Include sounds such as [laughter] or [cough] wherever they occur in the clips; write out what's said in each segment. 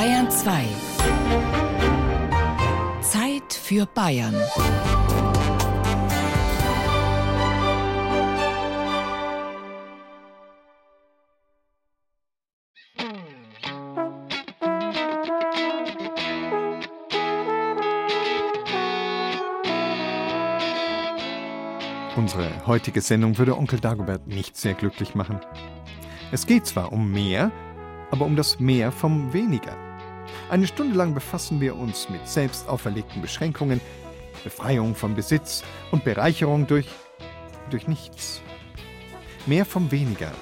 Bayern 2. Zeit für Bayern. Unsere heutige Sendung würde Onkel Dagobert nicht sehr glücklich machen. Es geht zwar um mehr, aber um das Mehr vom Weniger. Eine Stunde lang befassen wir uns mit selbst auferlegten Beschränkungen, Befreiung vom Besitz und Bereicherung durch, durch nichts. Mehr vom Weniger,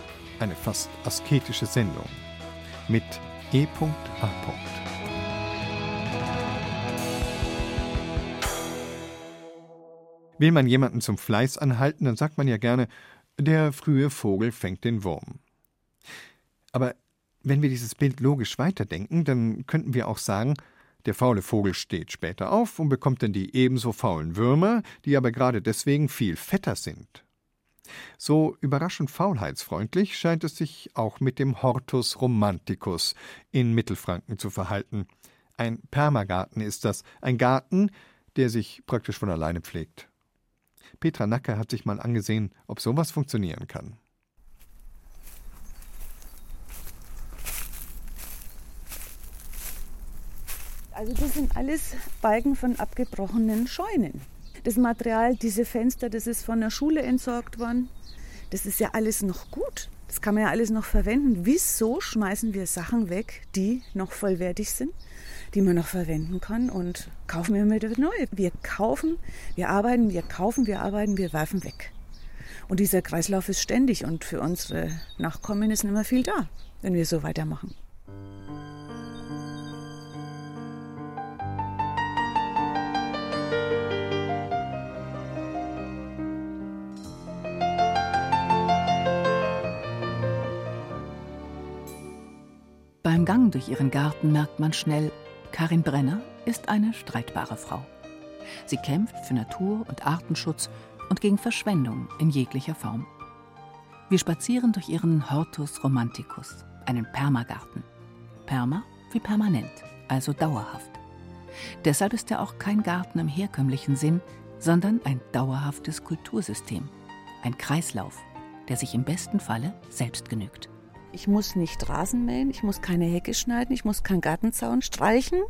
eine fast asketische Sendung. Mit E.A. Will man jemanden zum Fleiß anhalten, dann sagt man ja gerne, der frühe Vogel fängt den Wurm. Aber wenn wir dieses Bild logisch weiterdenken, dann könnten wir auch sagen, der faule Vogel steht später auf und bekommt dann die ebenso faulen Würmer, die aber gerade deswegen viel fetter sind. So überraschend faulheitsfreundlich scheint es sich auch mit dem Hortus romanticus in Mittelfranken zu verhalten. Ein Permagarten ist das, ein Garten, der sich praktisch von alleine pflegt. Petra Nacker hat sich mal angesehen, ob sowas funktionieren kann. Also das sind alles Balken von abgebrochenen Scheunen. Das Material, diese Fenster, das ist von der Schule entsorgt worden. Das ist ja alles noch gut. Das kann man ja alles noch verwenden. Wieso schmeißen wir Sachen weg, die noch vollwertig sind, die man noch verwenden kann und kaufen wir wieder neue? Wir kaufen, wir arbeiten, wir kaufen, wir arbeiten, wir werfen weg. Und dieser Kreislauf ist ständig und für unsere Nachkommen ist nicht mehr viel da, wenn wir so weitermachen. Gang durch ihren Garten merkt man schnell, Karin Brenner ist eine streitbare Frau. Sie kämpft für Natur- und Artenschutz und gegen Verschwendung in jeglicher Form. Wir spazieren durch ihren Hortus Romanticus, einen Permagarten. Perma wie permanent, also dauerhaft. Deshalb ist er auch kein Garten im herkömmlichen Sinn, sondern ein dauerhaftes Kultursystem, ein Kreislauf, der sich im besten Falle selbst genügt. Ich muss nicht Rasen mähen, ich muss keine Hecke schneiden, ich muss keinen Gartenzaun streichen,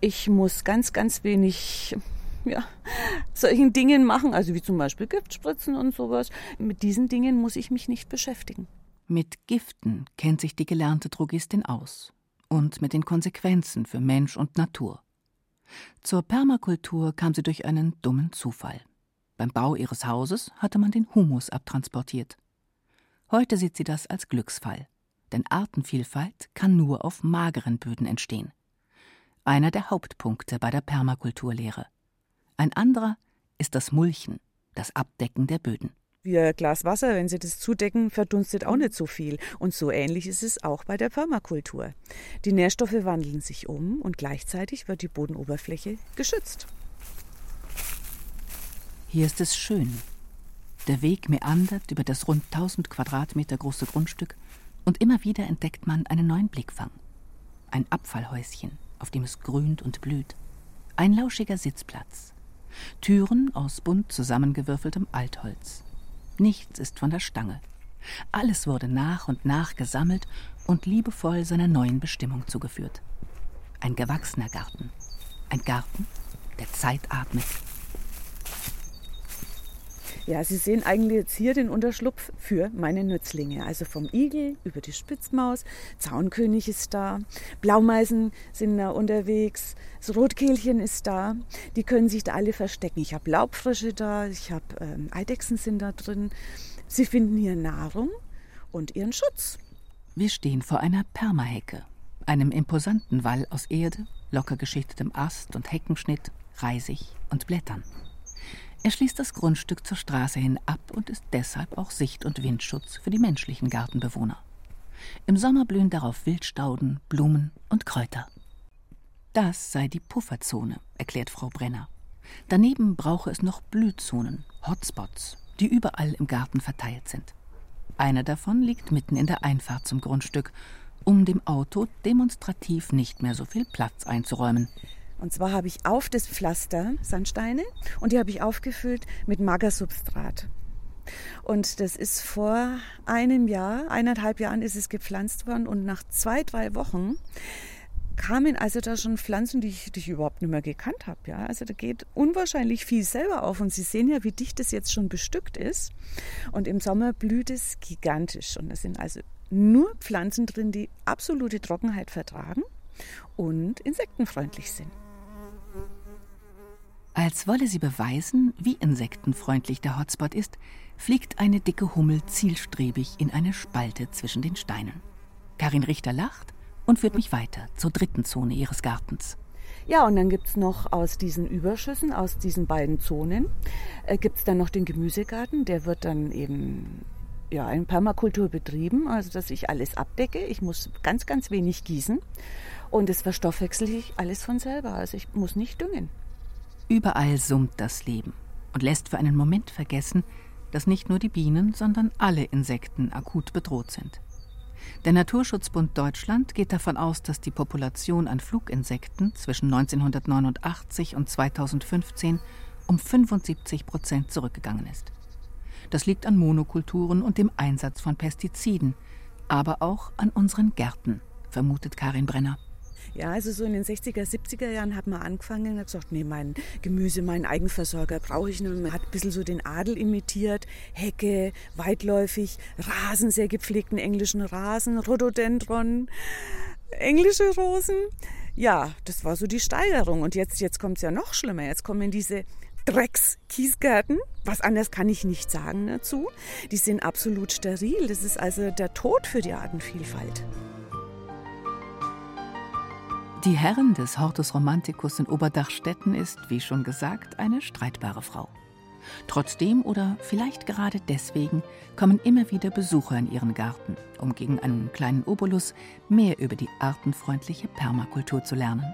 ich muss ganz, ganz wenig ja, solchen Dingen machen, also wie zum Beispiel Giftspritzen und sowas. Mit diesen Dingen muss ich mich nicht beschäftigen. Mit Giften kennt sich die gelernte Drogistin aus und mit den Konsequenzen für Mensch und Natur. Zur Permakultur kam sie durch einen dummen Zufall. Beim Bau ihres Hauses hatte man den Humus abtransportiert. Heute sieht sie das als Glücksfall denn Artenvielfalt kann nur auf mageren Böden entstehen. Einer der Hauptpunkte bei der Permakulturlehre. Ein anderer ist das Mulchen, das Abdecken der Böden. Wie ein Glas Wasser, wenn Sie das zudecken, verdunstet auch nicht so viel. Und so ähnlich ist es auch bei der Permakultur. Die Nährstoffe wandeln sich um und gleichzeitig wird die Bodenoberfläche geschützt. Hier ist es schön. Der Weg meandert über das rund 1000 Quadratmeter große Grundstück und immer wieder entdeckt man einen neuen Blickfang. Ein Abfallhäuschen, auf dem es grünt und blüht. Ein lauschiger Sitzplatz. Türen aus bunt zusammengewürfeltem Altholz. Nichts ist von der Stange. Alles wurde nach und nach gesammelt und liebevoll seiner neuen Bestimmung zugeführt. Ein gewachsener Garten. Ein Garten, der Zeit atmet ja, Sie sehen eigentlich jetzt hier den Unterschlupf für meine Nützlinge. Also vom Igel über die Spitzmaus, Zaunkönig ist da, Blaumeisen sind da unterwegs, das Rotkehlchen ist da. Die können sich da alle verstecken. Ich habe Laubfrösche da, ich habe ähm, Eidechsen sind da drin. Sie finden hier Nahrung und ihren Schutz. Wir stehen vor einer Permahecke, einem imposanten Wall aus Erde, locker geschichtetem Ast und Heckenschnitt, Reisig und Blättern. Er schließt das Grundstück zur Straße hin ab und ist deshalb auch Sicht- und Windschutz für die menschlichen Gartenbewohner. Im Sommer blühen darauf Wildstauden, Blumen und Kräuter. Das sei die Pufferzone, erklärt Frau Brenner. Daneben brauche es noch Blühzonen, Hotspots, die überall im Garten verteilt sind. Einer davon liegt mitten in der Einfahrt zum Grundstück um dem Auto demonstrativ nicht mehr so viel Platz einzuräumen. Und zwar habe ich auf das Pflaster Sandsteine und die habe ich aufgefüllt mit Magersubstrat. Und das ist vor einem Jahr, eineinhalb Jahren ist es gepflanzt worden und nach zwei, drei Wochen kamen also da schon Pflanzen, die ich, die ich überhaupt nicht mehr gekannt habe. Ja? Also da geht unwahrscheinlich viel selber auf und Sie sehen ja, wie dicht das jetzt schon bestückt ist. Und im Sommer blüht es gigantisch und da sind also nur Pflanzen drin, die absolute Trockenheit vertragen und insektenfreundlich sind. Als wolle sie beweisen, wie insektenfreundlich der Hotspot ist, fliegt eine dicke Hummel zielstrebig in eine Spalte zwischen den Steinen. Karin Richter lacht und führt mich weiter zur dritten Zone ihres Gartens. Ja, und dann gibt es noch aus diesen Überschüssen, aus diesen beiden Zonen, äh, gibt es dann noch den Gemüsegarten. Der wird dann eben ja, in Permakultur betrieben, also dass ich alles abdecke. Ich muss ganz, ganz wenig gießen und das verstoffwechsel ich alles von selber. Also ich muss nicht düngen. Überall summt das Leben und lässt für einen Moment vergessen, dass nicht nur die Bienen, sondern alle Insekten akut bedroht sind. Der Naturschutzbund Deutschland geht davon aus, dass die Population an Fluginsekten zwischen 1989 und 2015 um 75 Prozent zurückgegangen ist. Das liegt an Monokulturen und dem Einsatz von Pestiziden, aber auch an unseren Gärten, vermutet Karin Brenner. Ja, also so in den 60er, 70er Jahren hat man angefangen und hat gesagt, nee, mein Gemüse, meinen Eigenversorger brauche ich nicht. Man hat ein bisschen so den Adel imitiert, Hecke, weitläufig, Rasen, sehr gepflegten englischen Rasen, Rhododendron, englische Rosen. Ja, das war so die Steigerung. Und jetzt, jetzt kommt es ja noch schlimmer. Jetzt kommen diese Drecks-Kiesgärten. Was anderes kann ich nicht sagen dazu. Die sind absolut steril. Das ist also der Tod für die Artenvielfalt. Die Herren des Hortus Romanticus in Oberdachstetten ist, wie schon gesagt, eine streitbare Frau. Trotzdem oder vielleicht gerade deswegen kommen immer wieder Besucher in ihren Garten, um gegen einen kleinen Obolus mehr über die artenfreundliche Permakultur zu lernen.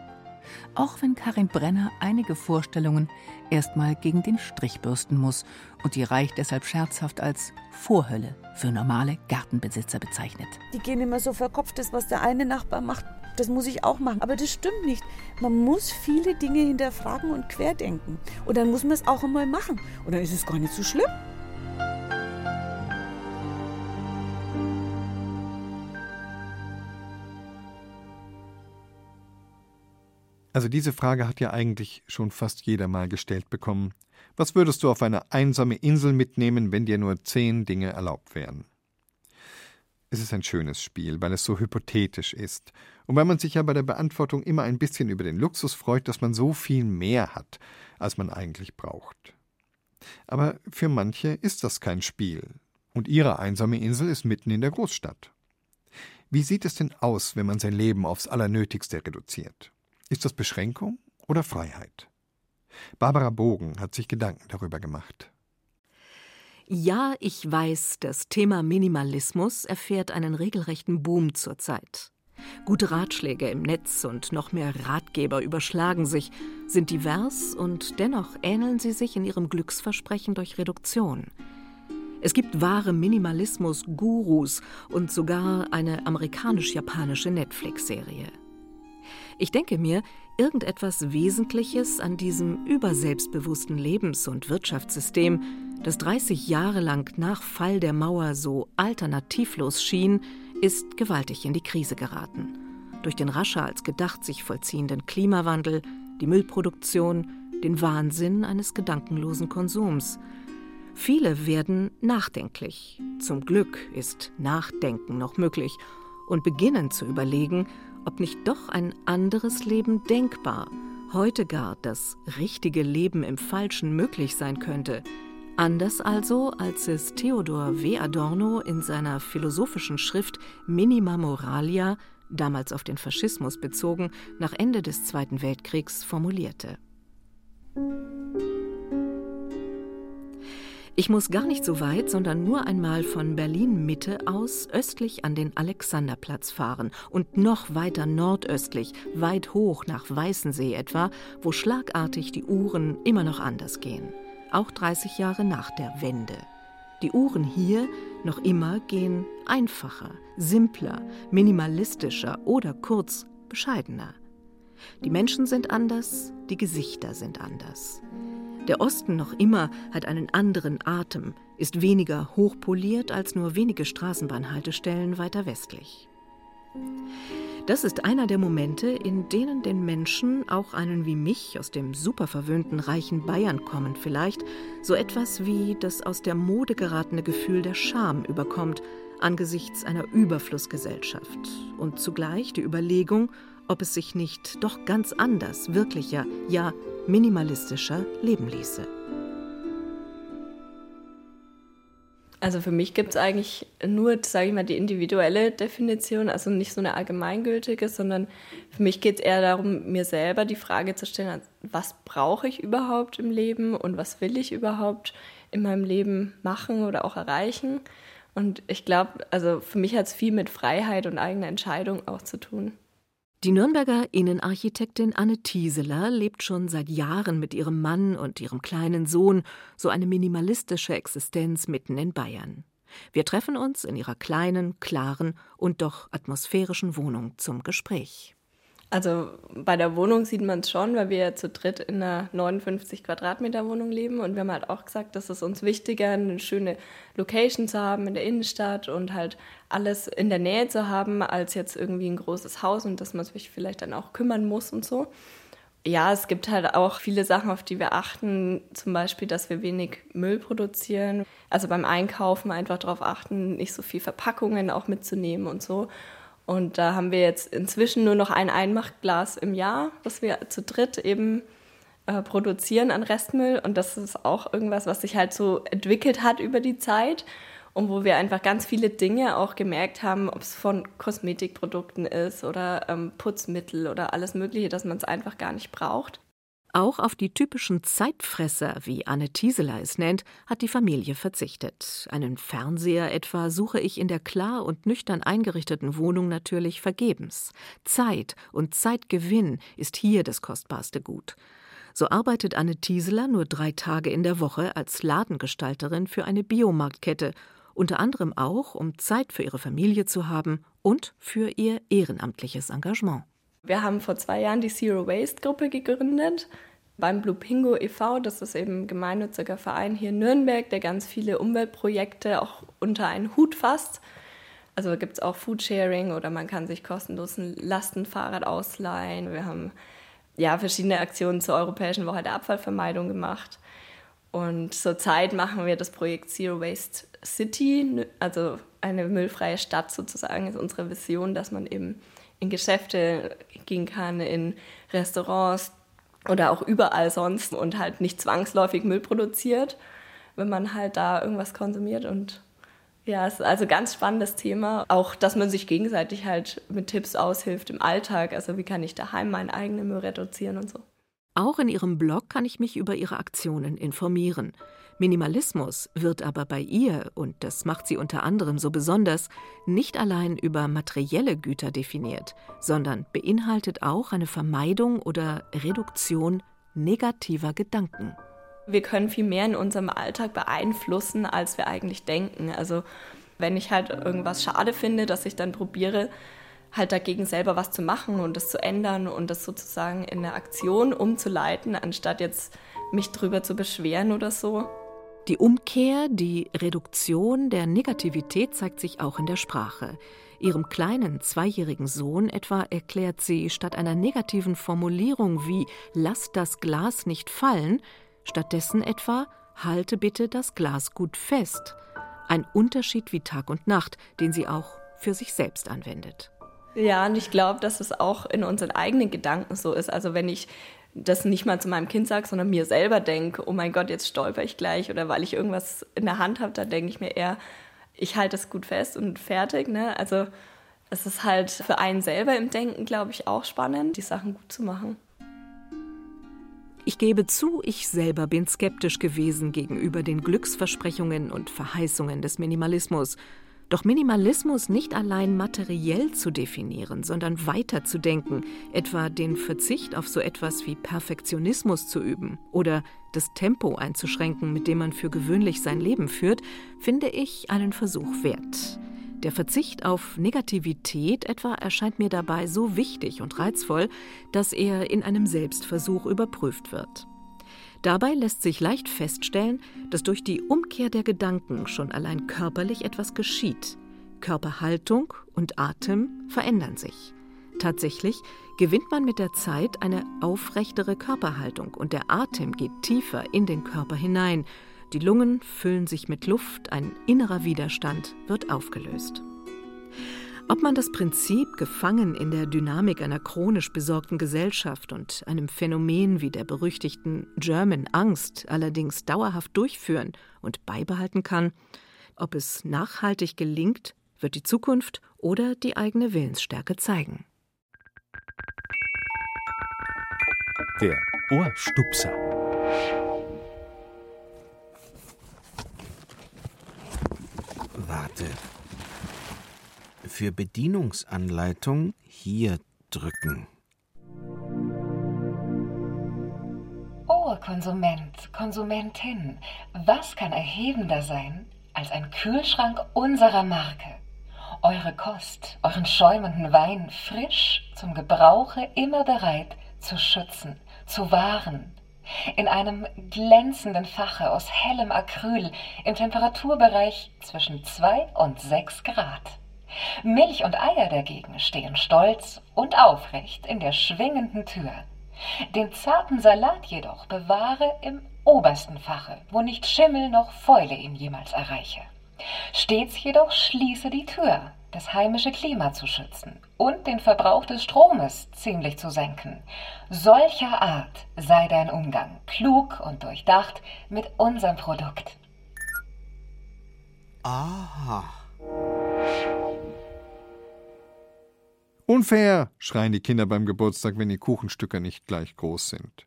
Auch wenn Karin Brenner einige Vorstellungen erstmal gegen den Strich bürsten muss und die Reich deshalb scherzhaft als Vorhölle für normale Gartenbesitzer bezeichnet. Die gehen immer so verkopft, das, was der eine Nachbar macht, das muss ich auch machen. Aber das stimmt nicht. Man muss viele Dinge hinterfragen und querdenken. Und dann muss man es auch einmal machen. Und dann ist es gar nicht so schlimm. Also diese Frage hat ja eigentlich schon fast jeder mal gestellt bekommen. Was würdest du auf eine einsame Insel mitnehmen, wenn dir nur zehn Dinge erlaubt wären? Es ist ein schönes Spiel, weil es so hypothetisch ist und weil man sich ja bei der Beantwortung immer ein bisschen über den Luxus freut, dass man so viel mehr hat, als man eigentlich braucht. Aber für manche ist das kein Spiel, und ihre einsame Insel ist mitten in der Großstadt. Wie sieht es denn aus, wenn man sein Leben aufs Allernötigste reduziert? Ist das Beschränkung oder Freiheit? Barbara Bogen hat sich Gedanken darüber gemacht. Ja, ich weiß, das Thema Minimalismus erfährt einen regelrechten Boom zurzeit. Gute Ratschläge im Netz und noch mehr Ratgeber überschlagen sich, sind divers und dennoch ähneln sie sich in ihrem Glücksversprechen durch Reduktion. Es gibt wahre Minimalismus-Gurus und sogar eine amerikanisch-japanische Netflix-Serie. Ich denke mir, irgendetwas Wesentliches an diesem überselbstbewussten Lebens- und Wirtschaftssystem, das 30 Jahre lang nach Fall der Mauer so alternativlos schien, ist gewaltig in die Krise geraten. Durch den rascher als gedacht sich vollziehenden Klimawandel, die Müllproduktion, den Wahnsinn eines gedankenlosen Konsums. Viele werden nachdenklich. Zum Glück ist Nachdenken noch möglich und beginnen zu überlegen, ob nicht doch ein anderes Leben denkbar, heute gar das richtige Leben im Falschen möglich sein könnte. Anders also, als es Theodor W. Adorno in seiner philosophischen Schrift Minima Moralia, damals auf den Faschismus bezogen, nach Ende des Zweiten Weltkriegs formulierte. Ich muss gar nicht so weit, sondern nur einmal von Berlin Mitte aus östlich an den Alexanderplatz fahren und noch weiter nordöstlich, weit hoch nach Weißensee etwa, wo schlagartig die Uhren immer noch anders gehen. Auch 30 Jahre nach der Wende. Die Uhren hier noch immer gehen einfacher, simpler, minimalistischer oder kurz bescheidener. Die Menschen sind anders, die Gesichter sind anders. Der Osten noch immer hat einen anderen Atem, ist weniger hochpoliert als nur wenige Straßenbahnhaltestellen weiter westlich. Das ist einer der Momente, in denen den Menschen, auch einen wie mich aus dem superverwöhnten reichen Bayern kommen vielleicht, so etwas wie das aus der Mode geratene Gefühl der Scham überkommt angesichts einer Überflussgesellschaft und zugleich die Überlegung, ob es sich nicht doch ganz anders, wirklicher, ja minimalistischer leben ließe. Also für mich gibt es eigentlich nur, sage ich mal, die individuelle Definition, also nicht so eine allgemeingültige, sondern für mich geht es eher darum, mir selber die Frage zu stellen, was brauche ich überhaupt im Leben und was will ich überhaupt in meinem Leben machen oder auch erreichen. Und ich glaube, also für mich hat es viel mit Freiheit und eigener Entscheidung auch zu tun. Die Nürnberger Innenarchitektin Anne Thieseler lebt schon seit Jahren mit ihrem Mann und ihrem kleinen Sohn so eine minimalistische Existenz mitten in Bayern. Wir treffen uns in ihrer kleinen, klaren und doch atmosphärischen Wohnung zum Gespräch. Also bei der Wohnung sieht man es schon, weil wir ja zu dritt in einer 59 Quadratmeter Wohnung leben und wir haben halt auch gesagt, dass es uns wichtiger, eine schöne Location zu haben in der Innenstadt und halt alles in der Nähe zu haben, als jetzt irgendwie ein großes Haus und dass man sich vielleicht dann auch kümmern muss und so. Ja, es gibt halt auch viele Sachen, auf die wir achten, zum Beispiel, dass wir wenig Müll produzieren. Also beim Einkaufen einfach darauf achten, nicht so viel Verpackungen auch mitzunehmen und so. Und da haben wir jetzt inzwischen nur noch ein Einmachglas im Jahr, was wir zu dritt eben äh, produzieren an Restmüll. Und das ist auch irgendwas, was sich halt so entwickelt hat über die Zeit und wo wir einfach ganz viele Dinge auch gemerkt haben, ob es von Kosmetikprodukten ist oder ähm, Putzmittel oder alles Mögliche, dass man es einfach gar nicht braucht. Auch auf die typischen Zeitfresser, wie Anne Tieseler es nennt, hat die Familie verzichtet. Einen Fernseher etwa suche ich in der klar und nüchtern eingerichteten Wohnung natürlich vergebens. Zeit und Zeitgewinn ist hier das kostbarste Gut. So arbeitet Anne Tieseler nur drei Tage in der Woche als Ladengestalterin für eine Biomarktkette, unter anderem auch, um Zeit für ihre Familie zu haben und für ihr ehrenamtliches Engagement. Wir haben vor zwei Jahren die Zero Waste Gruppe gegründet beim Blue Pingo e.V., das ist eben ein gemeinnütziger Verein hier in Nürnberg, der ganz viele Umweltprojekte auch unter einen Hut fasst. Also gibt es auch Foodsharing oder man kann sich kostenlos ein Lastenfahrrad ausleihen. Wir haben ja verschiedene Aktionen zur Europäischen Woche der Abfallvermeidung gemacht. Und zurzeit machen wir das Projekt Zero Waste City, also eine müllfreie Stadt sozusagen, ist unsere Vision, dass man eben in Geschäfte gehen kann, in Restaurants oder auch überall sonst und halt nicht zwangsläufig Müll produziert, wenn man halt da irgendwas konsumiert. Und ja, es ist also ein ganz spannendes Thema. Auch, dass man sich gegenseitig halt mit Tipps aushilft im Alltag. Also wie kann ich daheim meinen eigenen Müll reduzieren und so. Auch in ihrem Blog kann ich mich über ihre Aktionen informieren. Minimalismus wird aber bei ihr, und das macht sie unter anderem so besonders, nicht allein über materielle Güter definiert, sondern beinhaltet auch eine Vermeidung oder Reduktion negativer Gedanken. Wir können viel mehr in unserem Alltag beeinflussen, als wir eigentlich denken. Also wenn ich halt irgendwas schade finde, dass ich dann probiere, halt dagegen selber was zu machen und das zu ändern und das sozusagen in eine Aktion umzuleiten, anstatt jetzt mich drüber zu beschweren oder so. Die Umkehr, die Reduktion der Negativität zeigt sich auch in der Sprache. Ihrem kleinen zweijährigen Sohn etwa erklärt sie statt einer negativen Formulierung wie Lass das Glas nicht fallen, stattdessen etwa Halte bitte das Glas gut fest. Ein Unterschied wie Tag und Nacht, den sie auch für sich selbst anwendet. Ja, und ich glaube, dass es auch in unseren eigenen Gedanken so ist. Also wenn ich das nicht mal zu meinem Kind sage, sondern mir selber denke, oh mein Gott, jetzt stolper ich gleich oder weil ich irgendwas in der Hand habe, da denke ich mir eher, ich halte es gut fest und fertig. Ne? Also es ist halt für einen selber im Denken, glaube ich, auch spannend, die Sachen gut zu machen. Ich gebe zu, ich selber bin skeptisch gewesen gegenüber den Glücksversprechungen und Verheißungen des Minimalismus. Doch Minimalismus nicht allein materiell zu definieren, sondern weiter zu denken, etwa den Verzicht auf so etwas wie Perfektionismus zu üben oder das Tempo einzuschränken, mit dem man für gewöhnlich sein Leben führt, finde ich einen Versuch wert. Der Verzicht auf Negativität etwa erscheint mir dabei so wichtig und reizvoll, dass er in einem Selbstversuch überprüft wird. Dabei lässt sich leicht feststellen, dass durch die Umkehr der Gedanken schon allein körperlich etwas geschieht. Körperhaltung und Atem verändern sich. Tatsächlich gewinnt man mit der Zeit eine aufrechtere Körperhaltung und der Atem geht tiefer in den Körper hinein. Die Lungen füllen sich mit Luft, ein innerer Widerstand wird aufgelöst. Ob man das Prinzip, gefangen in der Dynamik einer chronisch besorgten Gesellschaft und einem Phänomen wie der berüchtigten German Angst allerdings dauerhaft durchführen und beibehalten kann, ob es nachhaltig gelingt, wird die Zukunft oder die eigene Willensstärke zeigen. Der Ohrstupser. Warte, für Bedienungsanleitung hier drücken. Oh, Konsument, Konsumentin, was kann erhebender sein als ein Kühlschrank unserer Marke? Eure Kost, euren schäumenden Wein frisch zum Gebrauche immer bereit zu schützen, zu wahren. In einem glänzenden Fache aus hellem Acryl im Temperaturbereich zwischen 2 und 6 Grad. Milch und Eier dagegen stehen stolz und aufrecht in der schwingenden Tür. Den zarten Salat jedoch bewahre im obersten Fache, wo nicht Schimmel noch Fäule ihn jemals erreiche. Stets jedoch schließe die Tür, das heimische Klima zu schützen und den Verbrauch des Stromes ziemlich zu senken. Solcher Art sei dein Umgang, klug und durchdacht mit unserem Produkt. Aha. Unfair, schreien die Kinder beim Geburtstag, wenn die Kuchenstücke nicht gleich groß sind.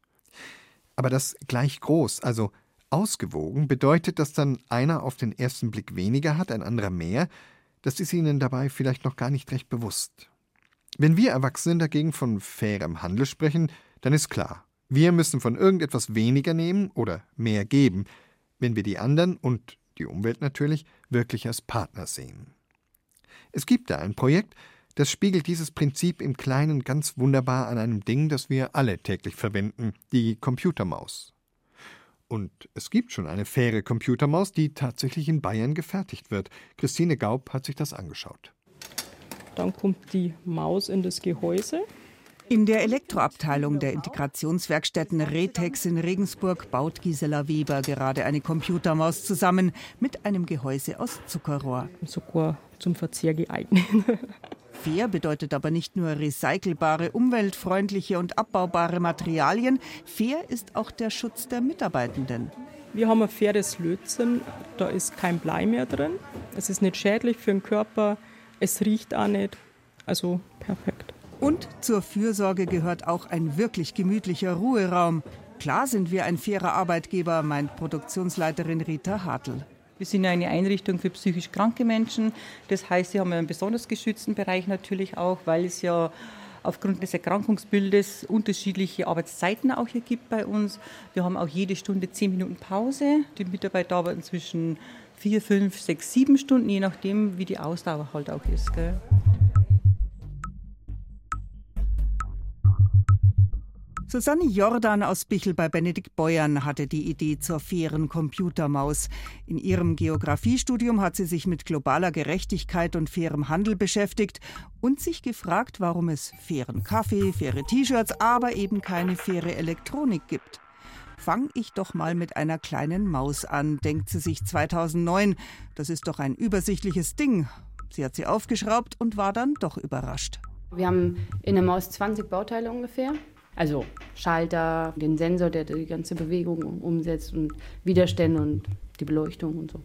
Aber das gleich groß, also ausgewogen, bedeutet, dass dann einer auf den ersten Blick weniger hat, ein anderer mehr, das ist ihnen dabei vielleicht noch gar nicht recht bewusst. Wenn wir Erwachsenen dagegen von fairem Handel sprechen, dann ist klar, wir müssen von irgendetwas weniger nehmen oder mehr geben, wenn wir die anderen und die Umwelt natürlich wirklich als Partner sehen. Es gibt da ein Projekt, das spiegelt dieses Prinzip im Kleinen ganz wunderbar an einem Ding, das wir alle täglich verwenden, die Computermaus. Und es gibt schon eine faire Computermaus, die tatsächlich in Bayern gefertigt wird. Christine Gaub hat sich das angeschaut. Dann kommt die Maus in das Gehäuse. In der Elektroabteilung der Integrationswerkstätten Retex in Regensburg baut Gisela Weber gerade eine Computermaus zusammen mit einem Gehäuse aus Zuckerrohr. Sogar zum Verzehr geeignet. [laughs] Fair bedeutet aber nicht nur recycelbare, umweltfreundliche und abbaubare Materialien. Fair ist auch der Schutz der Mitarbeitenden. Wir haben ein faires Lötzinn, da ist kein Blei mehr drin. Es ist nicht schädlich für den Körper, es riecht auch nicht. Also perfekt. Und zur Fürsorge gehört auch ein wirklich gemütlicher Ruheraum. Klar sind wir ein fairer Arbeitgeber, meint Produktionsleiterin Rita Hartl. Wir sind eine Einrichtung für psychisch kranke Menschen. Das heißt, sie haben einen besonders geschützten Bereich natürlich auch, weil es ja aufgrund des Erkrankungsbildes unterschiedliche Arbeitszeiten auch hier gibt bei uns. Wir haben auch jede Stunde zehn Minuten Pause. Die Mitarbeiter arbeiten zwischen vier, fünf, sechs, sieben Stunden, je nachdem, wie die Ausdauer halt auch ist. Gell? Susanne Jordan aus Bichel bei Benedikt Beuern hatte die Idee zur fairen Computermaus. In ihrem Geografiestudium hat sie sich mit globaler Gerechtigkeit und fairem Handel beschäftigt und sich gefragt, warum es fairen Kaffee, faire T-Shirts, aber eben keine faire Elektronik gibt. Fang ich doch mal mit einer kleinen Maus an, denkt sie sich 2009. Das ist doch ein übersichtliches Ding. Sie hat sie aufgeschraubt und war dann doch überrascht. Wir haben in der Maus 20 Bauteile ungefähr. Also Schalter, den Sensor, der die ganze Bewegung umsetzt und Widerstände und die Beleuchtung und so.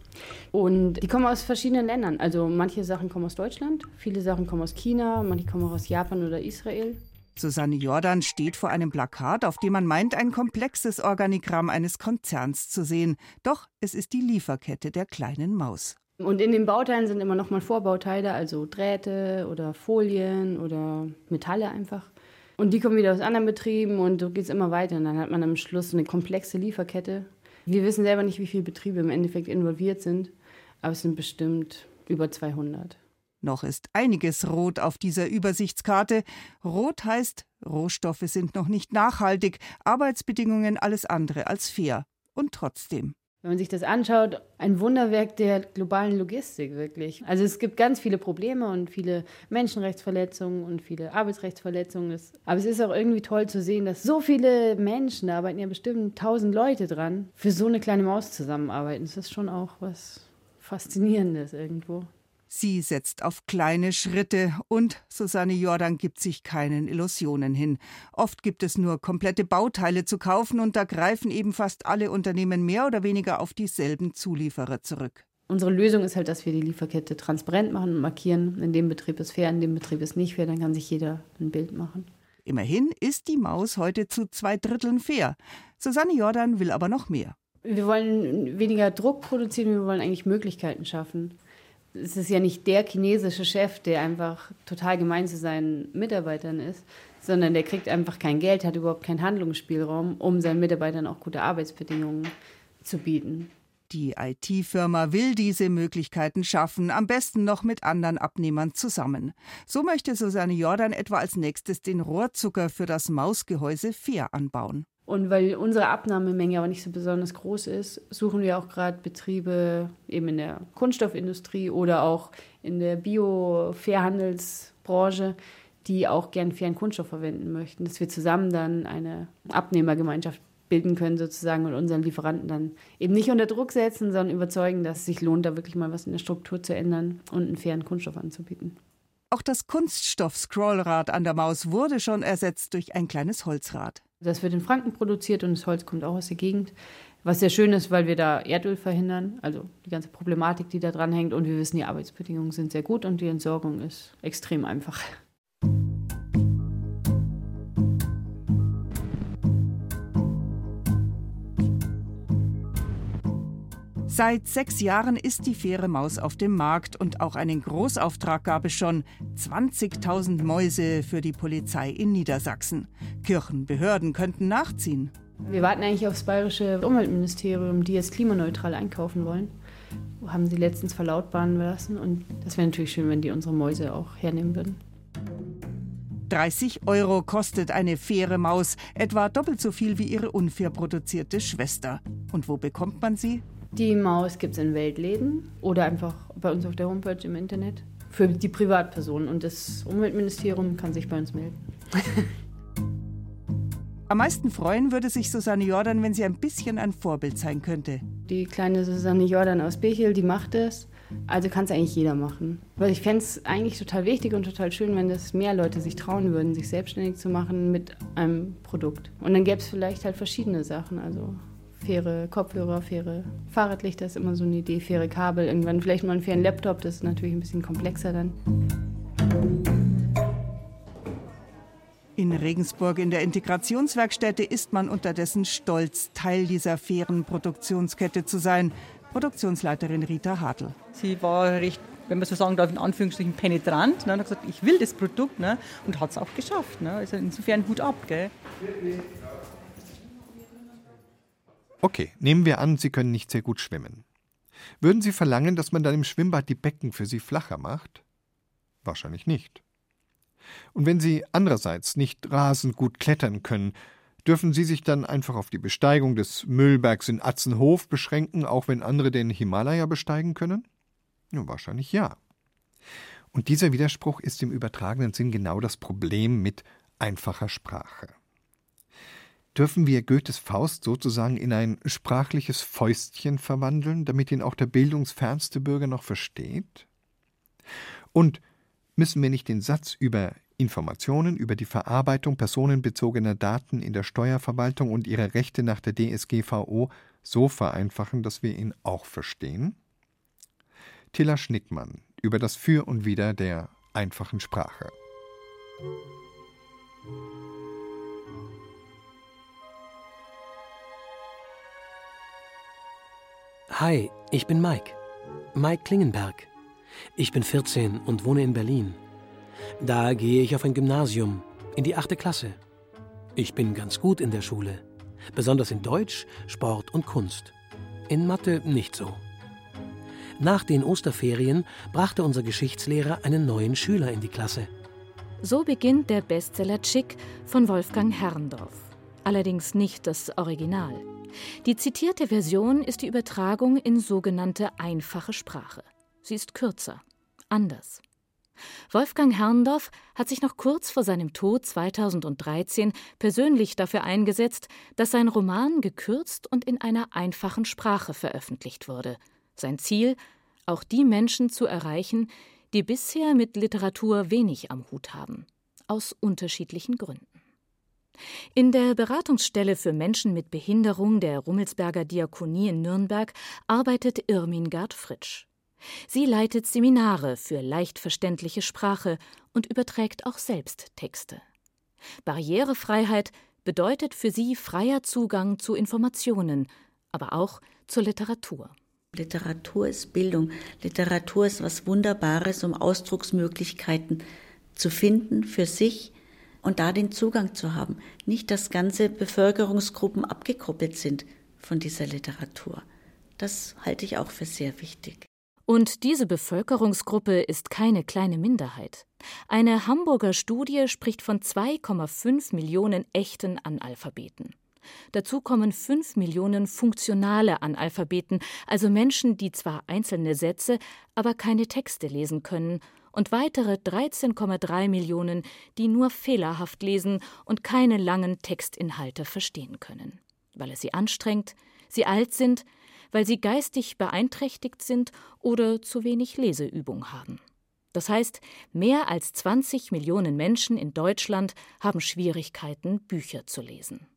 Und die kommen aus verschiedenen Ländern. Also manche Sachen kommen aus Deutschland, viele Sachen kommen aus China, manche kommen auch aus Japan oder Israel. Susanne Jordan steht vor einem Plakat, auf dem man meint, ein komplexes Organigramm eines Konzerns zu sehen. Doch es ist die Lieferkette der kleinen Maus. Und in den Bauteilen sind immer noch mal Vorbauteile, also Drähte oder Folien oder Metalle einfach. Und die kommen wieder aus anderen Betrieben und so geht es immer weiter. Und dann hat man am Schluss eine komplexe Lieferkette. Wir wissen selber nicht, wie viele Betriebe im Endeffekt involviert sind, aber es sind bestimmt über 200. Noch ist einiges rot auf dieser Übersichtskarte. Rot heißt, Rohstoffe sind noch nicht nachhaltig, Arbeitsbedingungen alles andere als fair. Und trotzdem. Wenn man sich das anschaut, ein Wunderwerk der globalen Logistik wirklich. Also es gibt ganz viele Probleme und viele Menschenrechtsverletzungen und viele Arbeitsrechtsverletzungen. Aber es ist auch irgendwie toll zu sehen, dass so viele Menschen, da arbeiten ja bestimmt tausend Leute dran, für so eine kleine Maus zusammenarbeiten. Das ist schon auch was Faszinierendes irgendwo. Sie setzt auf kleine Schritte und Susanne Jordan gibt sich keinen Illusionen hin. Oft gibt es nur komplette Bauteile zu kaufen und da greifen eben fast alle Unternehmen mehr oder weniger auf dieselben Zulieferer zurück. Unsere Lösung ist halt, dass wir die Lieferkette transparent machen und markieren. In dem Betrieb ist fair, in dem Betrieb ist nicht fair, dann kann sich jeder ein Bild machen. Immerhin ist die Maus heute zu zwei Dritteln fair. Susanne Jordan will aber noch mehr. Wir wollen weniger Druck produzieren, wir wollen eigentlich Möglichkeiten schaffen es ist ja nicht der chinesische Chef, der einfach total gemein zu seinen Mitarbeitern ist, sondern der kriegt einfach kein Geld, hat überhaupt keinen Handlungsspielraum, um seinen Mitarbeitern auch gute Arbeitsbedingungen zu bieten. Die IT-Firma will diese Möglichkeiten schaffen, am besten noch mit anderen Abnehmern zusammen. So möchte Susanne Jordan etwa als nächstes den Rohrzucker für das Mausgehäuse fair anbauen. Und weil unsere Abnahmemenge aber nicht so besonders groß ist, suchen wir auch gerade Betriebe eben in der Kunststoffindustrie oder auch in der Bio-Fairhandelsbranche, die auch gern fairen Kunststoff verwenden möchten, dass wir zusammen dann eine Abnehmergemeinschaft bilden können sozusagen und unseren Lieferanten dann eben nicht unter Druck setzen, sondern überzeugen, dass es sich lohnt, da wirklich mal was in der Struktur zu ändern und einen fairen Kunststoff anzubieten. Auch das Kunststoff-Scrollrad an der Maus wurde schon ersetzt durch ein kleines Holzrad. Das wird in Franken produziert und das Holz kommt auch aus der Gegend. Was sehr schön ist, weil wir da Erdöl verhindern, also die ganze Problematik, die da dran hängt. Und wir wissen, die Arbeitsbedingungen sind sehr gut und die Entsorgung ist extrem einfach. Seit sechs Jahren ist die faire Maus auf dem Markt und auch einen Großauftrag gab es schon. 20.000 Mäuse für die Polizei in Niedersachsen. Kirchenbehörden könnten nachziehen. Wir warten eigentlich aufs bayerische Umweltministerium, die jetzt klimaneutral einkaufen wollen. Haben sie letztens verlautbaren lassen und das wäre natürlich schön, wenn die unsere Mäuse auch hernehmen würden. 30 Euro kostet eine faire Maus, etwa doppelt so viel wie ihre unfair produzierte Schwester. Und wo bekommt man sie? Die Maus gibt es in Weltläden oder einfach bei uns auf der Homepage im Internet für die Privatpersonen. Und das Umweltministerium kann sich bei uns melden. [laughs] Am meisten freuen würde sich Susanne Jordan, wenn sie ein bisschen ein Vorbild sein könnte. Die kleine Susanne Jordan aus Bechel, die macht es. Also kann es eigentlich jeder machen. Weil ich fände es eigentlich total wichtig und total schön, wenn das mehr Leute sich trauen würden, sich selbstständig zu machen mit einem Produkt. Und dann gäbe es vielleicht halt verschiedene Sachen. Also faire Kopfhörer, faire Fahrradlichter ist immer so eine Idee, faire Kabel, irgendwann vielleicht mal einen fairen Laptop, das ist natürlich ein bisschen komplexer dann. In Regensburg in der Integrationswerkstätte ist man unterdessen stolz, Teil dieser fairen Produktionskette zu sein. Produktionsleiterin Rita Hartl. Sie war recht, wenn man so sagen darf, in Anführungsstrichen penetrant. Ne, und hat gesagt, ich will das Produkt ne, und hat es auch geschafft. Ne. Also insofern Hut ab. Gell. Okay, nehmen wir an, Sie können nicht sehr gut schwimmen. Würden Sie verlangen, dass man dann im Schwimmbad die Becken für Sie flacher macht? Wahrscheinlich nicht. Und wenn Sie andererseits nicht rasend gut klettern können, dürfen Sie sich dann einfach auf die Besteigung des Müllbergs in Atzenhof beschränken, auch wenn andere den Himalaya besteigen können? Ja, wahrscheinlich ja. Und dieser Widerspruch ist im übertragenen Sinn genau das Problem mit einfacher Sprache. Dürfen wir Goethes Faust sozusagen in ein sprachliches Fäustchen verwandeln, damit ihn auch der bildungsfernste Bürger noch versteht? Und müssen wir nicht den Satz über Informationen über die Verarbeitung personenbezogener Daten in der Steuerverwaltung und ihre Rechte nach der DSGVO so vereinfachen, dass wir ihn auch verstehen? Tilla Schnickmann über das Für und Wider der einfachen Sprache. Hi, ich bin Mike. Mike Klingenberg. Ich bin 14 und wohne in Berlin. Da gehe ich auf ein Gymnasium, in die achte Klasse. Ich bin ganz gut in der Schule, besonders in Deutsch, Sport und Kunst. In Mathe nicht so. Nach den Osterferien brachte unser Geschichtslehrer einen neuen Schüler in die Klasse. So beginnt der Bestseller Chick von Wolfgang Herrndorf. Allerdings nicht das Original. Die zitierte Version ist die Übertragung in sogenannte einfache Sprache. Sie ist kürzer, anders. Wolfgang Herrndorf hat sich noch kurz vor seinem Tod 2013 persönlich dafür eingesetzt, dass sein Roman gekürzt und in einer einfachen Sprache veröffentlicht wurde. Sein Ziel, auch die Menschen zu erreichen, die bisher mit Literatur wenig am Hut haben, aus unterschiedlichen Gründen. In der Beratungsstelle für Menschen mit Behinderung der Rummelsberger Diakonie in Nürnberg arbeitet Irmingard Fritsch. Sie leitet Seminare für leicht verständliche Sprache und überträgt auch selbst Texte. Barrierefreiheit bedeutet für sie freier Zugang zu Informationen, aber auch zur Literatur. Literatur ist Bildung. Literatur ist was Wunderbares, um Ausdrucksmöglichkeiten zu finden für sich und da den Zugang zu haben. Nicht, dass ganze Bevölkerungsgruppen abgekoppelt sind von dieser Literatur. Das halte ich auch für sehr wichtig. Und diese Bevölkerungsgruppe ist keine kleine Minderheit. Eine Hamburger Studie spricht von 2,5 Millionen echten Analphabeten. Dazu kommen 5 Millionen funktionale Analphabeten, also Menschen, die zwar einzelne Sätze, aber keine Texte lesen können und weitere 13,3 Millionen, die nur fehlerhaft lesen und keine langen Textinhalte verstehen können, weil es sie anstrengt, sie alt sind, weil sie geistig beeinträchtigt sind oder zu wenig Leseübung haben. Das heißt, mehr als 20 Millionen Menschen in Deutschland haben Schwierigkeiten, Bücher zu lesen.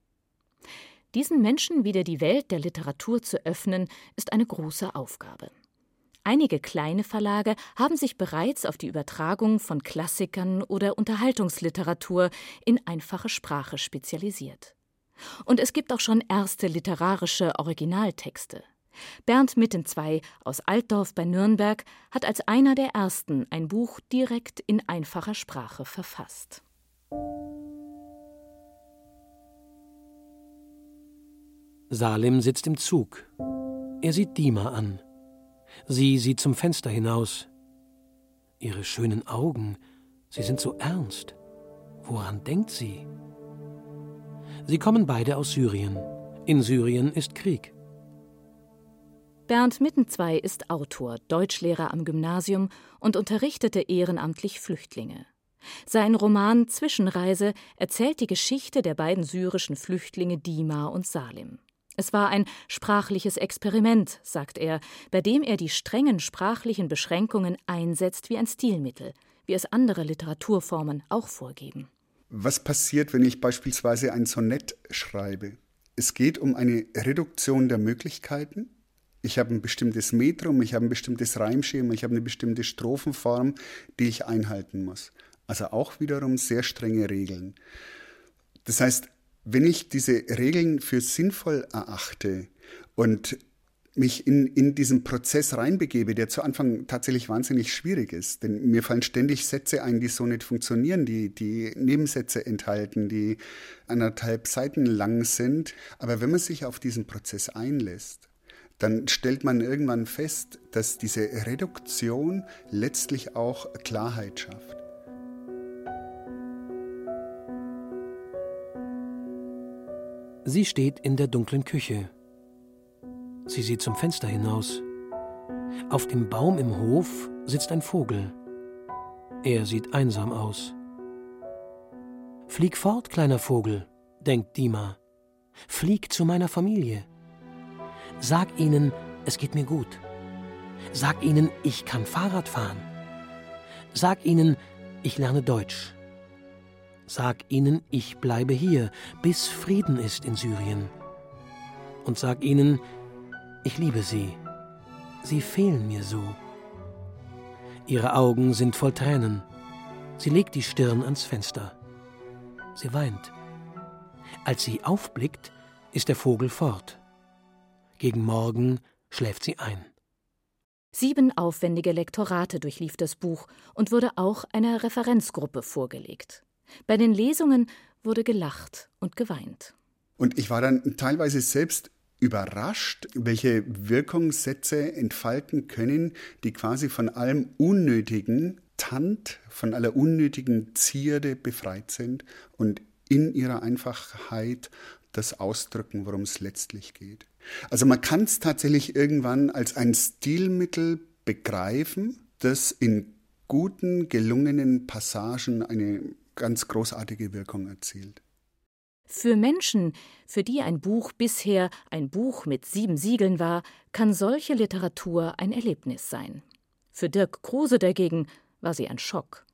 Diesen Menschen wieder die Welt der Literatur zu öffnen, ist eine große Aufgabe. Einige kleine Verlage haben sich bereits auf die Übertragung von Klassikern oder Unterhaltungsliteratur in einfache Sprache spezialisiert. Und es gibt auch schon erste literarische Originaltexte. Bernd Mittenzwei aus Altdorf bei Nürnberg hat als einer der ersten ein Buch direkt in einfacher Sprache verfasst. Salim sitzt im Zug. Er sieht Dima an. Sie sieht zum Fenster hinaus. Ihre schönen Augen, sie sind so ernst. Woran denkt sie? Sie kommen beide aus Syrien. In Syrien ist Krieg. Bernd Mittenzwei ist Autor, Deutschlehrer am Gymnasium und unterrichtete ehrenamtlich Flüchtlinge. Sein Roman Zwischenreise erzählt die Geschichte der beiden syrischen Flüchtlinge Dima und Salim. Es war ein sprachliches Experiment, sagt er, bei dem er die strengen sprachlichen Beschränkungen einsetzt wie ein Stilmittel, wie es andere Literaturformen auch vorgeben. Was passiert, wenn ich beispielsweise ein Sonett schreibe? Es geht um eine Reduktion der Möglichkeiten. Ich habe ein bestimmtes Metrum, ich habe ein bestimmtes Reimschema, ich habe eine bestimmte Strophenform, die ich einhalten muss. Also auch wiederum sehr strenge Regeln. Das heißt, wenn ich diese Regeln für sinnvoll erachte und mich in, in diesen Prozess reinbegebe, der zu Anfang tatsächlich wahnsinnig schwierig ist. Denn mir fallen ständig Sätze ein, die so nicht funktionieren, die, die Nebensätze enthalten, die anderthalb Seiten lang sind. Aber wenn man sich auf diesen Prozess einlässt, dann stellt man irgendwann fest, dass diese Reduktion letztlich auch Klarheit schafft. Sie steht in der dunklen Küche. Sie sieht zum Fenster hinaus. Auf dem Baum im Hof sitzt ein Vogel. Er sieht einsam aus. Flieg fort, kleiner Vogel, denkt Dima. Flieg zu meiner Familie. Sag ihnen, es geht mir gut. Sag ihnen, ich kann Fahrrad fahren. Sag ihnen, ich lerne Deutsch. Sag ihnen, ich bleibe hier, bis Frieden ist in Syrien. Und sag ihnen, ich liebe sie. Sie fehlen mir so. Ihre Augen sind voll Tränen. Sie legt die Stirn ans Fenster. Sie weint. Als sie aufblickt, ist der Vogel fort. Gegen Morgen schläft sie ein. Sieben aufwendige Lektorate durchlief das Buch und wurde auch einer Referenzgruppe vorgelegt. Bei den Lesungen wurde gelacht und geweint. Und ich war dann teilweise selbst überrascht, welche Wirkungssätze entfalten können, die quasi von allem Unnötigen Tant, von aller unnötigen Zierde befreit sind und in ihrer Einfachheit das ausdrücken, worum es letztlich geht. Also man kann es tatsächlich irgendwann als ein Stilmittel begreifen, das in guten, gelungenen Passagen eine ganz großartige Wirkung erzielt. Für Menschen, für die ein Buch bisher ein Buch mit sieben Siegeln war, kann solche Literatur ein Erlebnis sein. Für Dirk Kruse dagegen war sie ein Schock.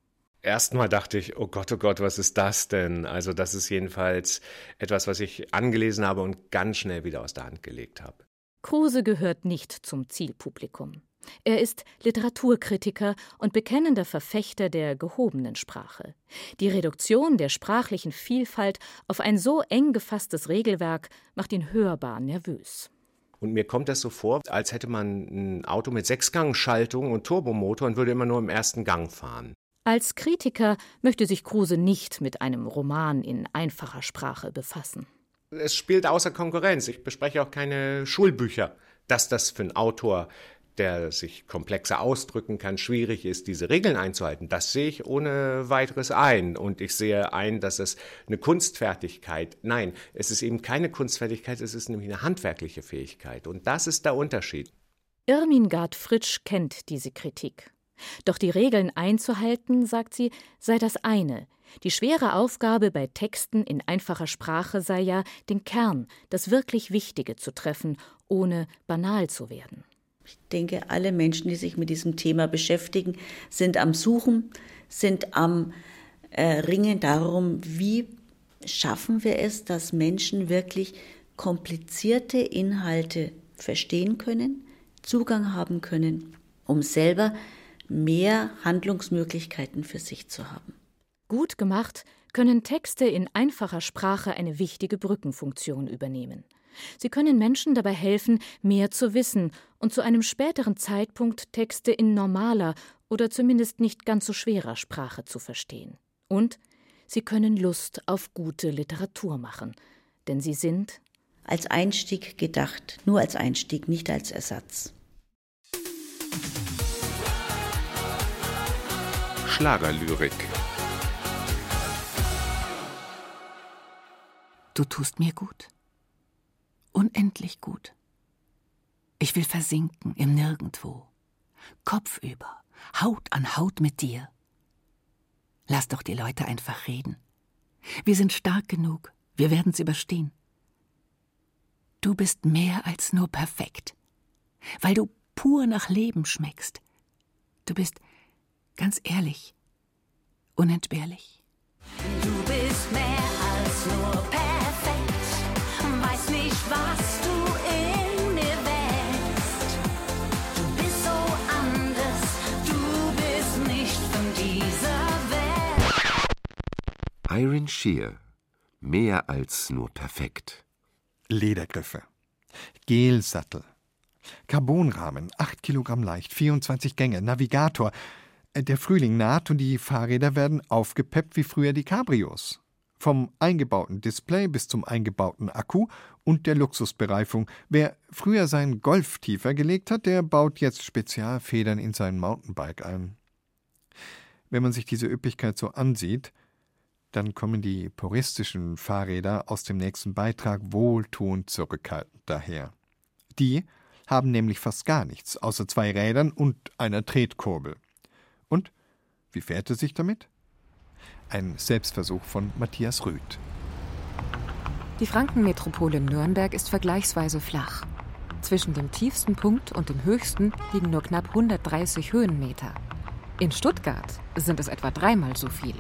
Erstmal dachte ich, oh Gott, oh Gott, was ist das denn? Also das ist jedenfalls etwas, was ich angelesen habe und ganz schnell wieder aus der Hand gelegt habe. Kruse gehört nicht zum Zielpublikum. Er ist Literaturkritiker und bekennender Verfechter der gehobenen Sprache. Die Reduktion der sprachlichen Vielfalt auf ein so eng gefasstes Regelwerk macht ihn hörbar nervös. Und mir kommt das so vor, als hätte man ein Auto mit Sechsgangschaltung und Turbomotor und würde immer nur im ersten Gang fahren. Als Kritiker möchte sich Kruse nicht mit einem Roman in einfacher Sprache befassen. Es spielt außer Konkurrenz. Ich bespreche auch keine Schulbücher. Dass das für einen Autor, der sich komplexer ausdrücken kann, schwierig ist, diese Regeln einzuhalten, das sehe ich ohne weiteres ein. Und ich sehe ein, dass es eine Kunstfertigkeit, nein, es ist eben keine Kunstfertigkeit, es ist nämlich eine handwerkliche Fähigkeit. Und das ist der Unterschied. Irmingard Fritsch kennt diese Kritik. Doch die Regeln einzuhalten, sagt sie, sei das eine. Die schwere Aufgabe bei Texten in einfacher Sprache sei ja, den Kern, das wirklich Wichtige zu treffen, ohne banal zu werden. Ich denke, alle Menschen, die sich mit diesem Thema beschäftigen, sind am Suchen, sind am äh, Ringen darum, wie schaffen wir es, dass Menschen wirklich komplizierte Inhalte verstehen können, Zugang haben können, um selber mehr Handlungsmöglichkeiten für sich zu haben. Gut gemacht können Texte in einfacher Sprache eine wichtige Brückenfunktion übernehmen. Sie können Menschen dabei helfen, mehr zu wissen und zu einem späteren Zeitpunkt Texte in normaler oder zumindest nicht ganz so schwerer Sprache zu verstehen. Und sie können Lust auf gute Literatur machen, denn sie sind als Einstieg gedacht, nur als Einstieg, nicht als Ersatz. Schlagerlyrik. Du tust mir gut. Unendlich gut. Ich will versinken im Nirgendwo. Kopfüber, Haut an Haut mit dir. Lass doch die Leute einfach reden. Wir sind stark genug, wir werden's überstehen. Du bist mehr als nur perfekt, weil du pur nach Leben schmeckst. Du bist Ganz ehrlich. Unentbehrlich. Du bist mehr als nur perfekt. Iron Shear. Mehr als nur perfekt. Ledergriffe. Gelsattel. Carbonrahmen, 8 Kilogramm leicht, 24 Gänge, Navigator, der Frühling naht und die Fahrräder werden aufgepeppt wie früher die Cabrios. Vom eingebauten Display bis zum eingebauten Akku und der Luxusbereifung. Wer früher seinen Golf tiefer gelegt hat, der baut jetzt Spezialfedern in sein Mountainbike ein. Wenn man sich diese Üppigkeit so ansieht, dann kommen die puristischen Fahrräder aus dem nächsten Beitrag wohltuend zurückhaltend daher. Die haben nämlich fast gar nichts, außer zwei Rädern und einer Tretkurbel. Und wie fährt er sich damit? Ein Selbstversuch von Matthias Rüth. Die Frankenmetropole Nürnberg ist vergleichsweise flach. Zwischen dem tiefsten Punkt und dem höchsten liegen nur knapp 130 Höhenmeter. In Stuttgart sind es etwa dreimal so viel.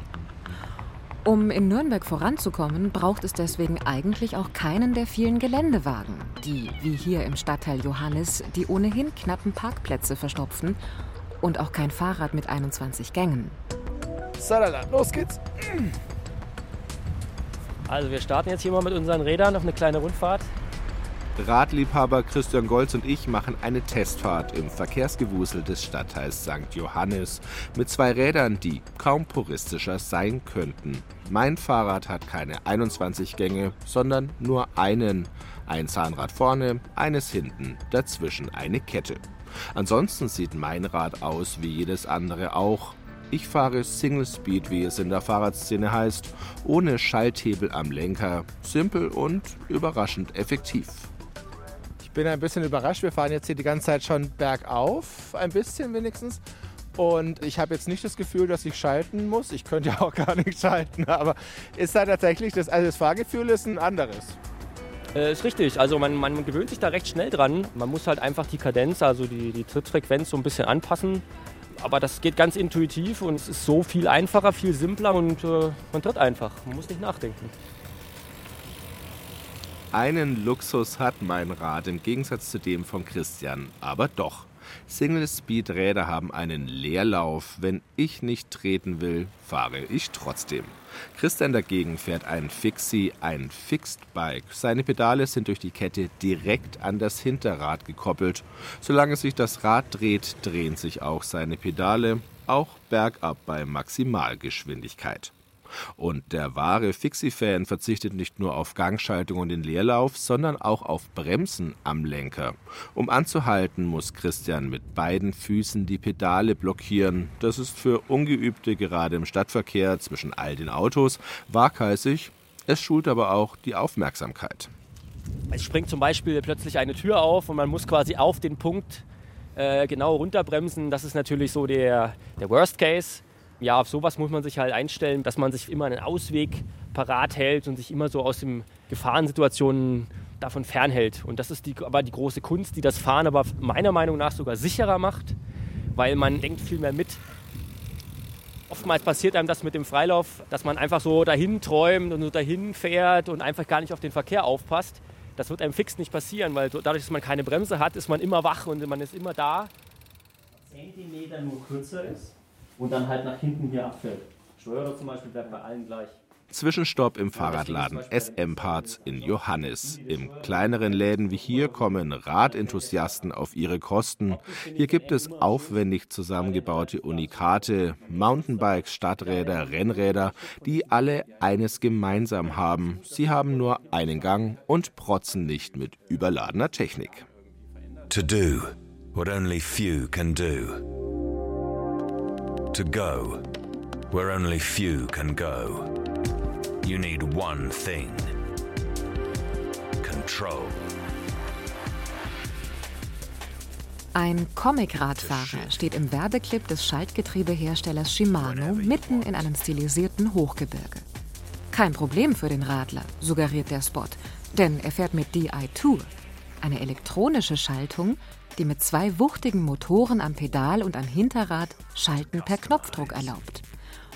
Um in Nürnberg voranzukommen, braucht es deswegen eigentlich auch keinen der vielen Geländewagen, die, wie hier im Stadtteil Johannes, die ohnehin knappen Parkplätze verstopfen und auch kein Fahrrad mit 21 Gängen. Salala, los geht's. Also wir starten jetzt hier mal mit unseren Rädern auf eine kleine Rundfahrt. Radliebhaber Christian Golz und ich machen eine Testfahrt im Verkehrsgewusel des Stadtteils St. Johannes mit zwei Rädern, die kaum puristischer sein könnten. Mein Fahrrad hat keine 21 Gänge, sondern nur einen. Ein Zahnrad vorne, eines hinten, dazwischen eine Kette. Ansonsten sieht mein Rad aus wie jedes andere auch. Ich fahre Single Speed, wie es in der Fahrradszene heißt, ohne Schalthebel am Lenker, simpel und überraschend effektiv. Ich bin ein bisschen überrascht. Wir fahren jetzt hier die ganze Zeit schon bergauf, ein bisschen wenigstens. Und ich habe jetzt nicht das Gefühl, dass ich schalten muss. Ich könnte [laughs] ja auch gar nicht schalten, aber ist da tatsächlich das, also das Fahrgefühl ist ein anderes. Äh, ist richtig. Also man, man gewöhnt sich da recht schnell dran. Man muss halt einfach die Kadenz, also die, die Trittfrequenz so ein bisschen anpassen. Aber das geht ganz intuitiv und es ist so viel einfacher, viel simpler und äh, man tritt einfach. Man muss nicht nachdenken. Einen Luxus hat mein Rad im Gegensatz zu dem von Christian, aber doch. Single-Speed-Räder haben einen Leerlauf. Wenn ich nicht treten will, fahre ich trotzdem. Christian dagegen fährt ein Fixie, ein Fixed Bike. Seine Pedale sind durch die Kette direkt an das Hinterrad gekoppelt. Solange sich das Rad dreht, drehen sich auch seine Pedale, auch bergab bei Maximalgeschwindigkeit. Und der wahre Fixie-Fan verzichtet nicht nur auf Gangschaltung und den Leerlauf, sondern auch auf Bremsen am Lenker. Um anzuhalten, muss Christian mit beiden Füßen die Pedale blockieren. Das ist für Ungeübte gerade im Stadtverkehr zwischen all den Autos waghalsig. Es schult aber auch die Aufmerksamkeit. Es springt zum Beispiel plötzlich eine Tür auf und man muss quasi auf den Punkt äh, genau runterbremsen. Das ist natürlich so der, der Worst Case. Ja, auf sowas muss man sich halt einstellen, dass man sich immer einen Ausweg parat hält und sich immer so aus den Gefahrensituationen davon fernhält. Und das ist die, aber die große Kunst, die das Fahren aber meiner Meinung nach sogar sicherer macht, weil man denkt viel mehr mit. Oftmals passiert einem das mit dem Freilauf, dass man einfach so dahin träumt und so dahin fährt und einfach gar nicht auf den Verkehr aufpasst. Das wird einem fix nicht passieren, weil dadurch, dass man keine Bremse hat, ist man immer wach und man ist immer da. Zentimeter nur kürzer ist und dann halt nach hinten hier abfällt. Steuerer zum Beispiel bleibt bei allen gleich. Zwischenstopp im Fahrradladen SM Parts in Johannes. Im kleineren Läden wie hier kommen Radenthusiasten auf ihre Kosten. Hier gibt es aufwendig zusammengebaute Unikate, Mountainbikes, Stadträder, Rennräder, die alle eines gemeinsam haben. Sie haben nur einen Gang und protzen nicht mit überladener Technik. To do what only few can do. To go where only few can go. You need one thing control. Ein Comic-Radfahrer steht im Werbeclip des Schaltgetriebeherstellers Shimano mitten in einem stilisierten Hochgebirge. Kein Problem für den Radler, suggeriert der Spot, denn er fährt mit DI2, eine elektronische Schaltung, die mit zwei wuchtigen Motoren am Pedal und am Hinterrad Schalten per Knopfdruck erlaubt.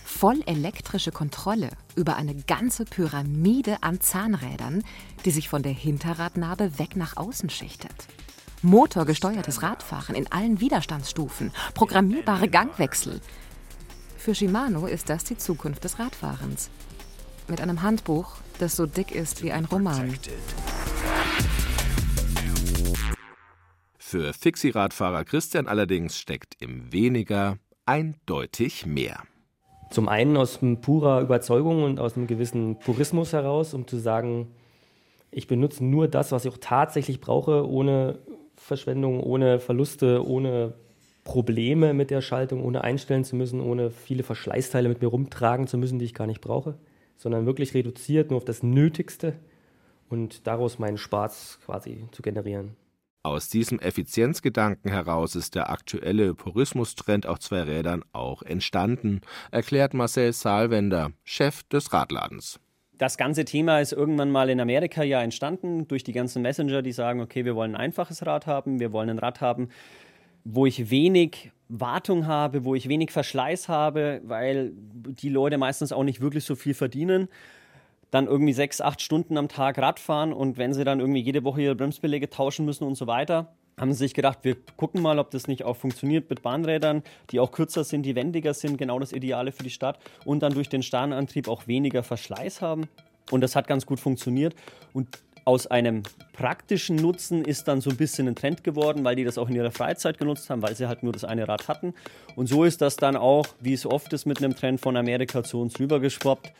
Voll elektrische Kontrolle über eine ganze Pyramide an Zahnrädern, die sich von der Hinterradnabe weg nach außen schichtet. Motorgesteuertes Radfahren in allen Widerstandsstufen, programmierbare Gangwechsel. Für Shimano ist das die Zukunft des Radfahrens. Mit einem Handbuch, das so dick ist wie ein Roman. Für Fixie-Radfahrer Christian allerdings steckt im weniger eindeutig mehr. Zum einen aus purer Überzeugung und aus einem gewissen Purismus heraus, um zu sagen, ich benutze nur das, was ich auch tatsächlich brauche, ohne Verschwendung, ohne Verluste, ohne Probleme mit der Schaltung, ohne einstellen zu müssen, ohne viele Verschleißteile mit mir rumtragen zu müssen, die ich gar nicht brauche, sondern wirklich reduziert nur auf das Nötigste und daraus meinen Spaß quasi zu generieren. Aus diesem Effizienzgedanken heraus ist der aktuelle Purismus-Trend auf zwei Rädern auch entstanden, erklärt Marcel Saalwender, Chef des Radladens. Das ganze Thema ist irgendwann mal in Amerika ja entstanden durch die ganzen Messenger, die sagen, okay, wir wollen ein einfaches Rad haben, wir wollen ein Rad haben, wo ich wenig Wartung habe, wo ich wenig Verschleiß habe, weil die Leute meistens auch nicht wirklich so viel verdienen dann irgendwie sechs, acht Stunden am Tag Radfahren und wenn sie dann irgendwie jede Woche ihre Bremsbeläge tauschen müssen und so weiter, haben sie sich gedacht, wir gucken mal, ob das nicht auch funktioniert mit Bahnrädern, die auch kürzer sind, die wendiger sind, genau das Ideale für die Stadt und dann durch den Starrenantrieb auch weniger Verschleiß haben. Und das hat ganz gut funktioniert. Und aus einem praktischen Nutzen ist dann so ein bisschen ein Trend geworden, weil die das auch in ihrer Freizeit genutzt haben, weil sie halt nur das eine Rad hatten. Und so ist das dann auch, wie es oft ist, mit einem Trend von Amerika zu uns rübergeschwappt.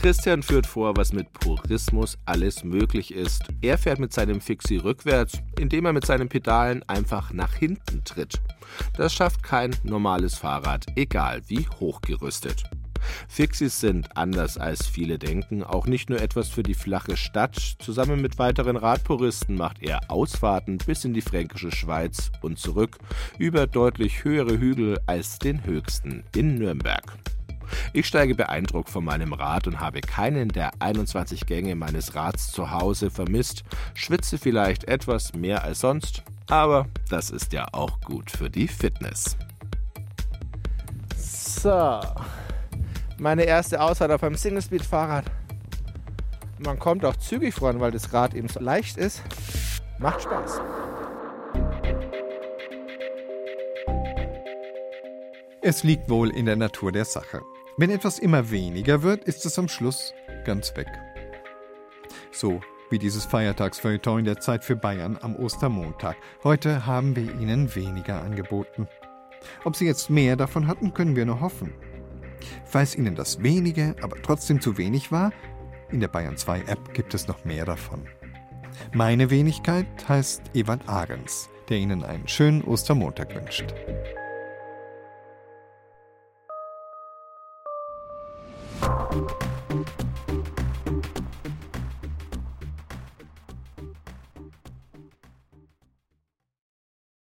Christian führt vor, was mit Purismus alles möglich ist. Er fährt mit seinem Fixie rückwärts, indem er mit seinen Pedalen einfach nach hinten tritt. Das schafft kein normales Fahrrad, egal wie hochgerüstet. Fixies sind, anders als viele denken, auch nicht nur etwas für die flache Stadt. Zusammen mit weiteren Radpuristen macht er Ausfahrten bis in die fränkische Schweiz und zurück über deutlich höhere Hügel als den höchsten in Nürnberg. Ich steige beeindruckt von meinem Rad und habe keinen der 21 Gänge meines Rads zu Hause vermisst, schwitze vielleicht etwas mehr als sonst, aber das ist ja auch gut für die Fitness. So, meine erste Ausfahrt auf einem Single-Speed-Fahrrad. Man kommt auch zügig voran, weil das Rad eben so leicht ist. Macht Spaß. Es liegt wohl in der Natur der Sache. Wenn etwas immer weniger wird, ist es am Schluss ganz weg. So wie dieses Feiertagsfeuilleton in der Zeit für Bayern am Ostermontag. Heute haben wir Ihnen weniger angeboten. Ob Sie jetzt mehr davon hatten, können wir nur hoffen. Falls Ihnen das wenige, aber trotzdem zu wenig war, in der Bayern 2 App gibt es noch mehr davon. Meine Wenigkeit heißt Ewald Ahrens, der Ihnen einen schönen Ostermontag wünscht. Thank you.